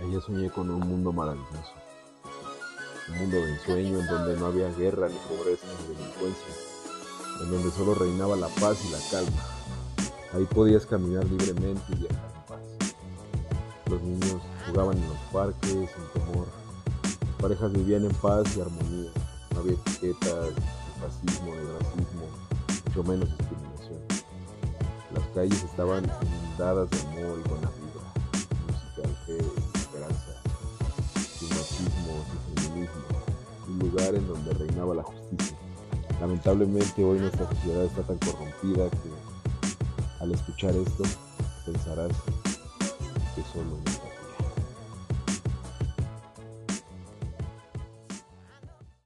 Ayer soñé con un mundo maravilloso. Un mundo de ensueño en donde no había guerra, ni pobreza, ni delincuencia. En donde solo reinaba la paz y la calma. Ahí podías caminar libremente y viajar en paz. Los niños jugaban en los parques sin temor. Las parejas vivían en paz y armonía. No había etiquetas, ni fascismo, ni racismo, mucho menos discriminación. Las calles estaban inundadas de amor y vibra, música, lugar en donde reinaba la justicia. Lamentablemente hoy nuestra sociedad está tan corrompida que al escuchar esto pensarás